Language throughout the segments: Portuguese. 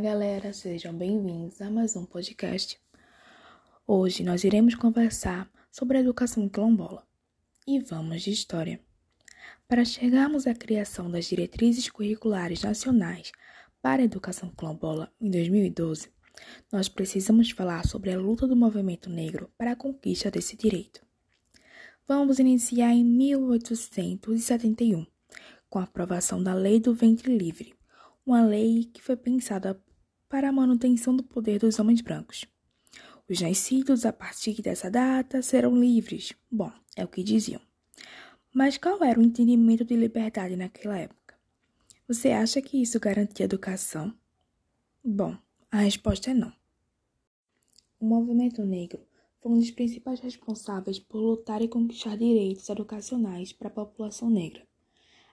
galera, sejam bem-vindos a mais um podcast. Hoje nós iremos conversar sobre a educação quilombola e vamos de história. Para chegarmos à criação das diretrizes curriculares nacionais para a educação quilombola em 2012, nós precisamos falar sobre a luta do movimento negro para a conquista desse direito. Vamos iniciar em 1871, com a aprovação da Lei do Ventre Livre uma lei que foi pensada para a manutenção do poder dos homens brancos. Os nascidos a partir dessa data serão livres. Bom, é o que diziam. Mas qual era o entendimento de liberdade naquela época? Você acha que isso garantia educação? Bom, a resposta é não. O movimento negro foi um dos principais responsáveis por lutar e conquistar direitos educacionais para a população negra.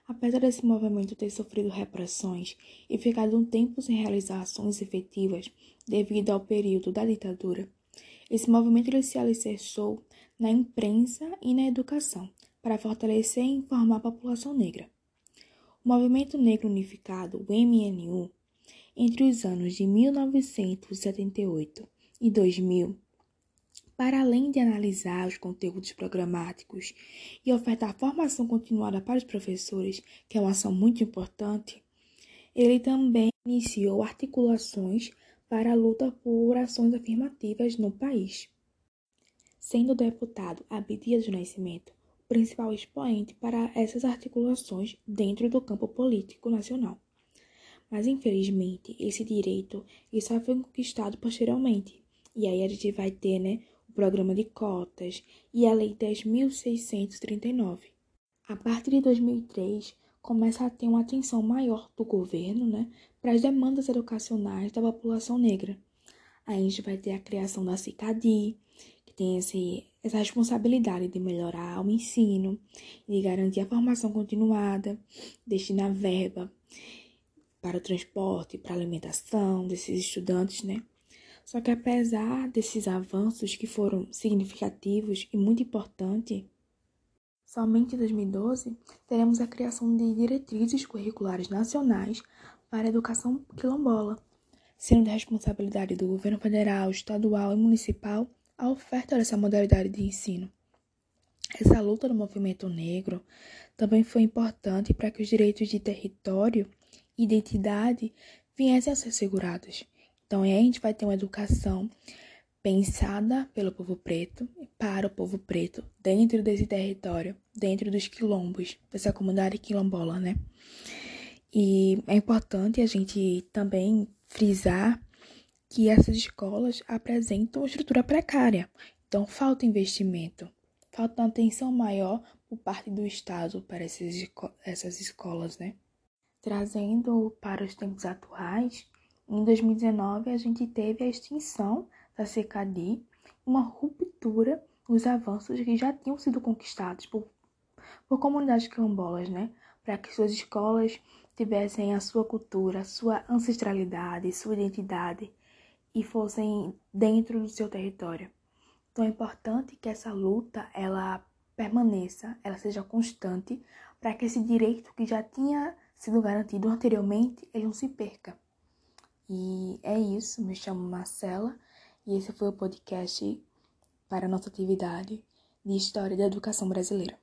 Apesar desse movimento ter sofrido repressões e ficado um tempo sem realizar ações efetivas devido ao período da ditadura, esse movimento ele se alicerçou na imprensa e na educação para fortalecer e informar a população negra. O Movimento Negro Unificado, o MNU, entre os anos de 1978 e 2000, para além de analisar os conteúdos programáticos e ofertar formação continuada para os professores, que é uma ação muito importante, ele também iniciou articulações para a luta por ações afirmativas no país. Sendo o deputado Abdias do Nascimento o principal expoente para essas articulações dentro do campo político nacional. Mas, infelizmente, esse direito só foi conquistado posteriormente. E aí a gente vai ter né, Programa de Cotas e a Lei 10.639. A partir de 2003, começa a ter uma atenção maior do governo né, para as demandas educacionais da população negra. A gente vai ter a criação da CICADI, que tem esse, essa responsabilidade de melhorar o ensino, de garantir a formação continuada, destinar verba para o transporte, para a alimentação desses estudantes, né? Só que apesar desses avanços que foram significativos e muito importantes, somente em 2012 teremos a criação de diretrizes curriculares nacionais para a educação quilombola, sendo de responsabilidade do governo federal, estadual e municipal a oferta dessa modalidade de ensino. Essa luta do movimento negro também foi importante para que os direitos de território e identidade viessem a ser segurados então, aí a gente vai ter uma educação pensada pelo povo preto para o povo preto dentro desse território, dentro dos quilombos, dessa comunidade quilombola, né? E é importante a gente também frisar que essas escolas apresentam estrutura precária. Então, falta investimento, falta uma atenção maior por parte do Estado para essas escolas, né? Trazendo para os tempos atuais, em 2019, a gente teve a extinção da CKD, uma ruptura nos avanços que já tinham sido conquistados por, por comunidades quilombolas, né? Para que suas escolas tivessem a sua cultura, sua ancestralidade, sua identidade e fossem dentro do seu território. Então é importante que essa luta ela permaneça, ela seja constante, para que esse direito que já tinha sido garantido anteriormente, ele não se perca. E é isso, me chamo Marcela e esse foi o podcast para a nossa atividade de História da Educação Brasileira.